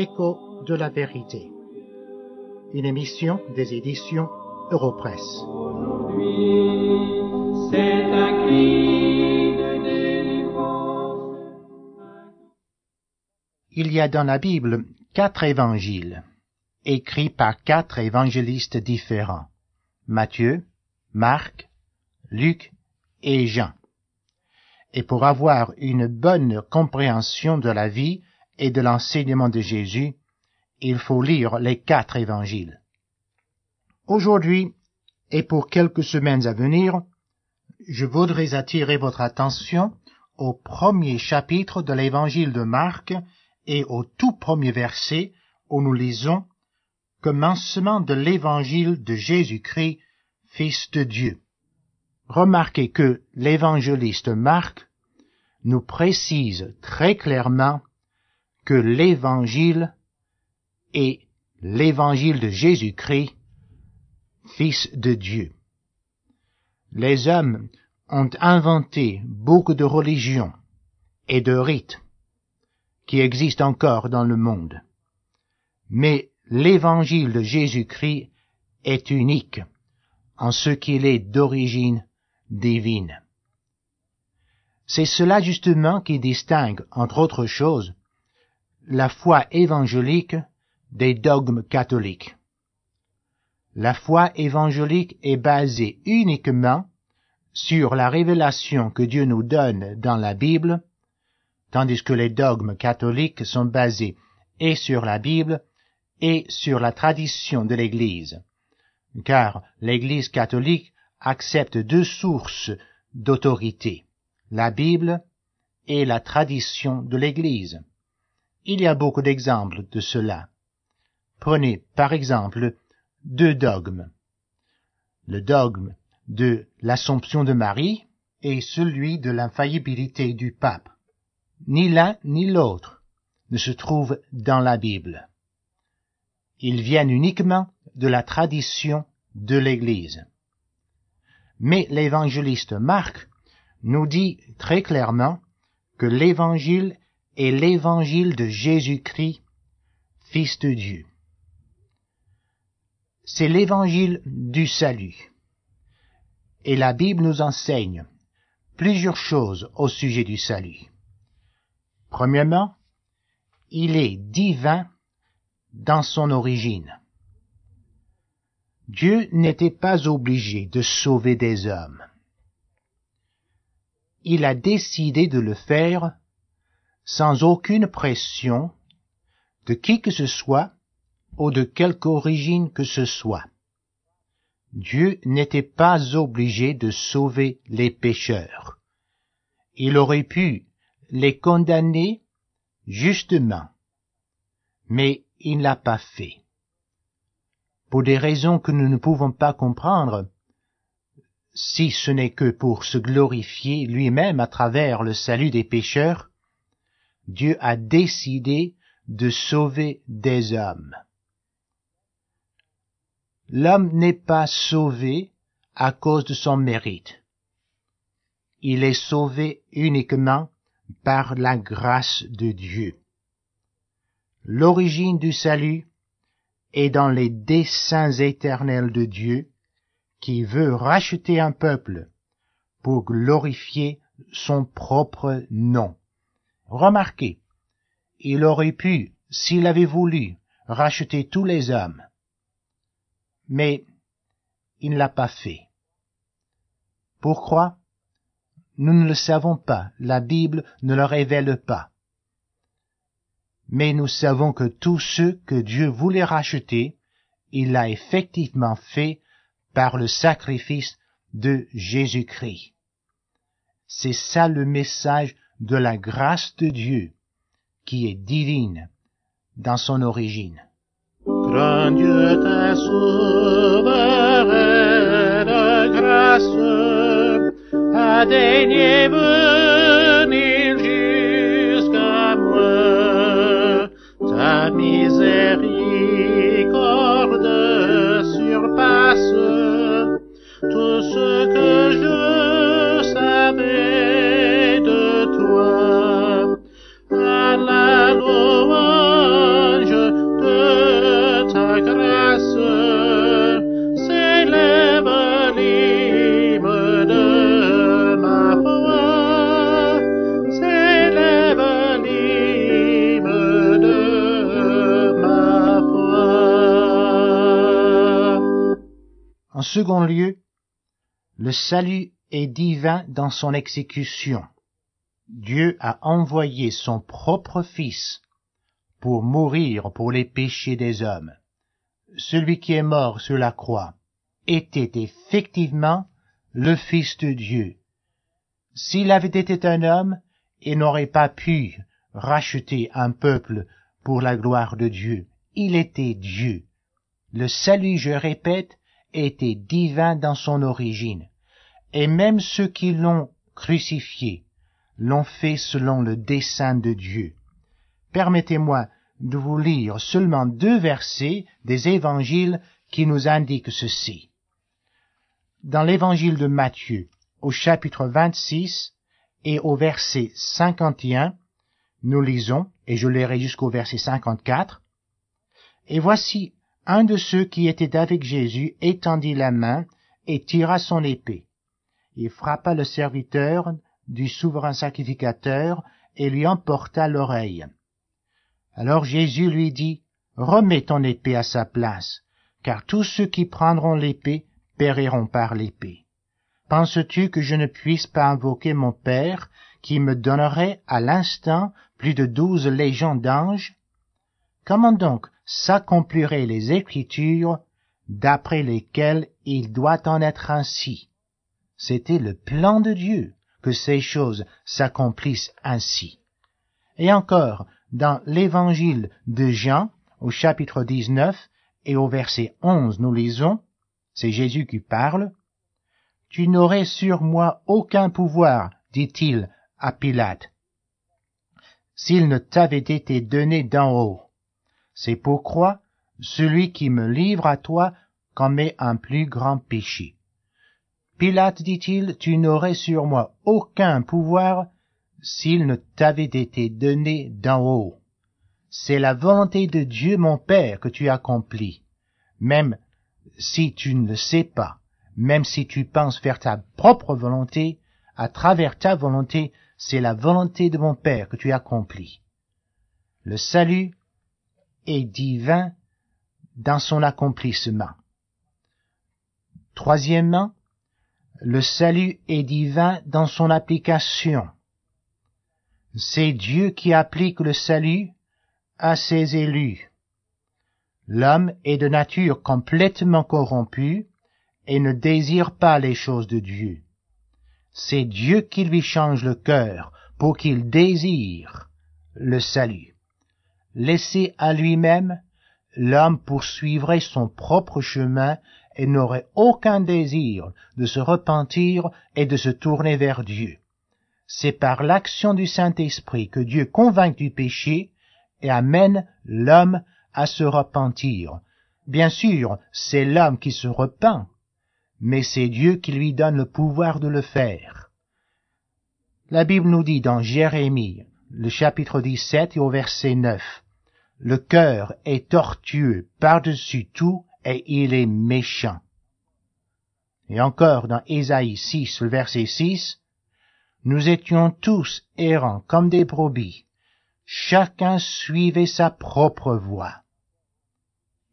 Écho de la vérité. Une émission des éditions Europresse. C'est un cri de délivrance. Il y a dans la Bible quatre évangiles, écrits par quatre évangélistes différents. Matthieu, Marc, Luc et Jean. Et pour avoir une bonne compréhension de la vie et de l'enseignement de Jésus, il faut lire les quatre évangiles. Aujourd'hui, et pour quelques semaines à venir, je voudrais attirer votre attention au premier chapitre de l'évangile de Marc et au tout premier verset où nous lisons Commencement de l'évangile de Jésus-Christ, Fils de Dieu. Remarquez que l'évangéliste Marc nous précise très clairement que l'évangile est l'évangile de Jésus-Christ, Fils de Dieu. Les hommes ont inventé beaucoup de religions et de rites qui existent encore dans le monde. Mais l'évangile de Jésus-Christ est unique en ce qu'il est d'origine divine. C'est cela justement qui distingue, entre autres choses, la foi évangélique des dogmes catholiques. La foi évangélique est basée uniquement sur la révélation que Dieu nous donne dans la Bible, tandis que les dogmes catholiques sont basés et sur la Bible et sur la tradition de l'Église, car l'Église catholique accepte deux sources d'autorité, la Bible et la tradition de l'Église. Il y a beaucoup d'exemples de cela. Prenez par exemple deux dogmes. Le dogme de l'Assomption de Marie et celui de l'infaillibilité du pape. Ni l'un ni l'autre ne se trouve dans la Bible. Ils viennent uniquement de la tradition de l'Église. Mais l'évangéliste Marc nous dit très clairement que l'Évangile est l'Évangile de Jésus-Christ, Fils de Dieu. C'est l'Évangile du salut. Et la Bible nous enseigne plusieurs choses au sujet du salut. Premièrement, il est divin dans son origine. Dieu n'était pas obligé de sauver des hommes. Il a décidé de le faire sans aucune pression de qui que ce soit ou de quelque origine que ce soit. Dieu n'était pas obligé de sauver les pécheurs. Il aurait pu les condamner justement, mais il ne l'a pas fait. Pour des raisons que nous ne pouvons pas comprendre, si ce n'est que pour se glorifier lui-même à travers le salut des pécheurs, Dieu a décidé de sauver des hommes. L'homme n'est pas sauvé à cause de son mérite. Il est sauvé uniquement par la grâce de Dieu. L'origine du salut est dans les desseins éternels de Dieu qui veut racheter un peuple pour glorifier son propre nom. Remarquez, il aurait pu, s'il avait voulu, racheter tous les hommes. Mais il ne l'a pas fait. Pourquoi? Nous ne le savons pas, la Bible ne le révèle pas. Mais nous savons que tous ceux que Dieu voulait racheter, il l'a effectivement fait par le sacrifice de Jésus-Christ. C'est ça le message de la grâce de Dieu qui est divine dans son origine. Grand Dieu, ta souveraine grâce a daigné venir jusqu'à moi. Ta miséricorde En second lieu, le salut est divin dans son exécution. Dieu a envoyé son propre Fils pour mourir pour les péchés des hommes. Celui qui est mort sur la croix était effectivement le Fils de Dieu. S'il avait été un homme, il n'aurait pas pu racheter un peuple pour la gloire de Dieu. Il était Dieu. Le salut, je répète, était divin dans son origine. Et même ceux qui l'ont crucifié l'ont fait selon le dessein de Dieu. Permettez-moi de vous lire seulement deux versets des évangiles qui nous indiquent ceci. Dans l'évangile de Matthieu, au chapitre 26 et au verset 51, nous lisons, et je lirai jusqu'au verset 54, Et voici un de ceux qui étaient avec Jésus étendit la main et tira son épée. Il frappa le serviteur du souverain sacrificateur et lui emporta l'oreille. Alors Jésus lui dit, Remets ton épée à sa place, car tous ceux qui prendront l'épée périront par l'épée. Penses-tu que je ne puisse pas invoquer mon Père, qui me donnerait à l'instant plus de douze légions d'anges? Comment donc s'accompliraient les Écritures d'après lesquelles il doit en être ainsi C'était le plan de Dieu que ces choses s'accomplissent ainsi. Et encore, dans l'évangile de Jean, au chapitre 19 et au verset 11, nous lisons, c'est Jésus qui parle, Tu n'aurais sur moi aucun pouvoir, dit-il à Pilate, s'il ne t'avait été donné d'en haut. C'est pourquoi celui qui me livre à toi commet un plus grand péché. Pilate, dit-il, tu n'aurais sur moi aucun pouvoir s'il ne t'avait été donné d'en haut. C'est la volonté de Dieu mon Père que tu accomplis, même si tu ne le sais pas, même si tu penses faire ta propre volonté, à travers ta volonté, c'est la volonté de mon Père que tu accomplis. Le salut est divin dans son accomplissement. Troisièmement, le salut est divin dans son application. C'est Dieu qui applique le salut à ses élus. L'homme est de nature complètement corrompue et ne désire pas les choses de Dieu. C'est Dieu qui lui change le cœur pour qu'il désire le salut. Laissé à lui-même, l'homme poursuivrait son propre chemin et n'aurait aucun désir de se repentir et de se tourner vers Dieu. C'est par l'action du Saint-Esprit que Dieu convainc du péché et amène l'homme à se repentir. Bien sûr, c'est l'homme qui se repent, mais c'est Dieu qui lui donne le pouvoir de le faire. La Bible nous dit dans Jérémie, le chapitre 17 et au verset 9, Le cœur est tortueux par-dessus tout et il est méchant. Et encore dans Ésaïe 6, le verset 6, Nous étions tous errants comme des brebis, chacun suivait sa propre voie.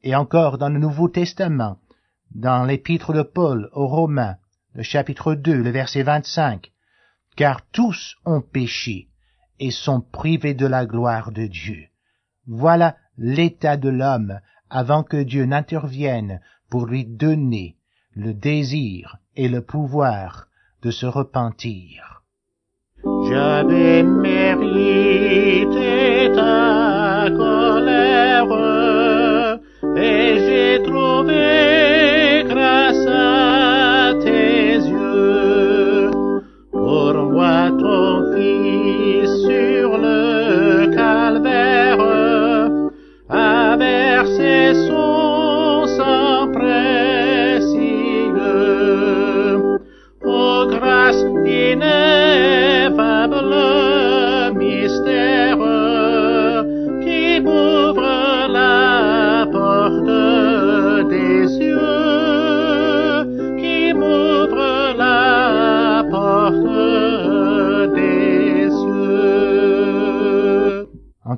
Et encore dans le Nouveau Testament, dans l'épître de Paul aux Romains, le chapitre 2, le verset 25, Car tous ont péché et sont privés de la gloire de Dieu. Voilà l'état de l'homme avant que Dieu n'intervienne pour lui donner le désir et le pouvoir de se repentir.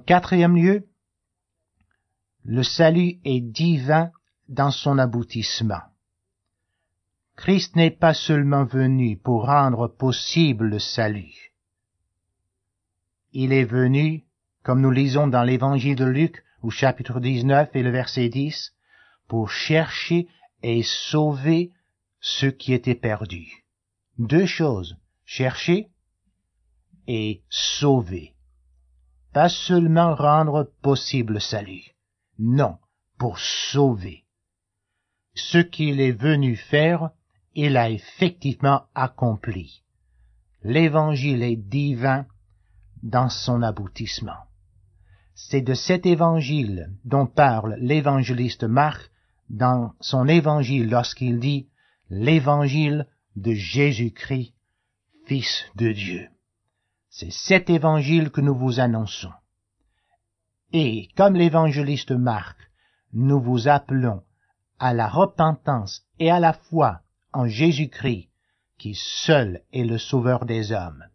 Quatrième lieu, le salut est divin dans son aboutissement. Christ n'est pas seulement venu pour rendre possible le salut. Il est venu, comme nous lisons dans l'évangile de Luc au chapitre 19 et le verset 10, pour chercher et sauver ceux qui étaient perdus. Deux choses, chercher et sauver. Pas seulement rendre possible le salut, non, pour sauver. Ce qu'il est venu faire, il a effectivement accompli. L'évangile est divin dans son aboutissement. C'est de cet évangile dont parle l'évangéliste Marc dans son évangile lorsqu'il dit l'évangile de Jésus-Christ, Fils de Dieu. C'est cet évangile que nous vous annonçons. Et comme l'évangéliste Marc, nous vous appelons à la repentance et à la foi en Jésus-Christ, qui seul est le sauveur des hommes.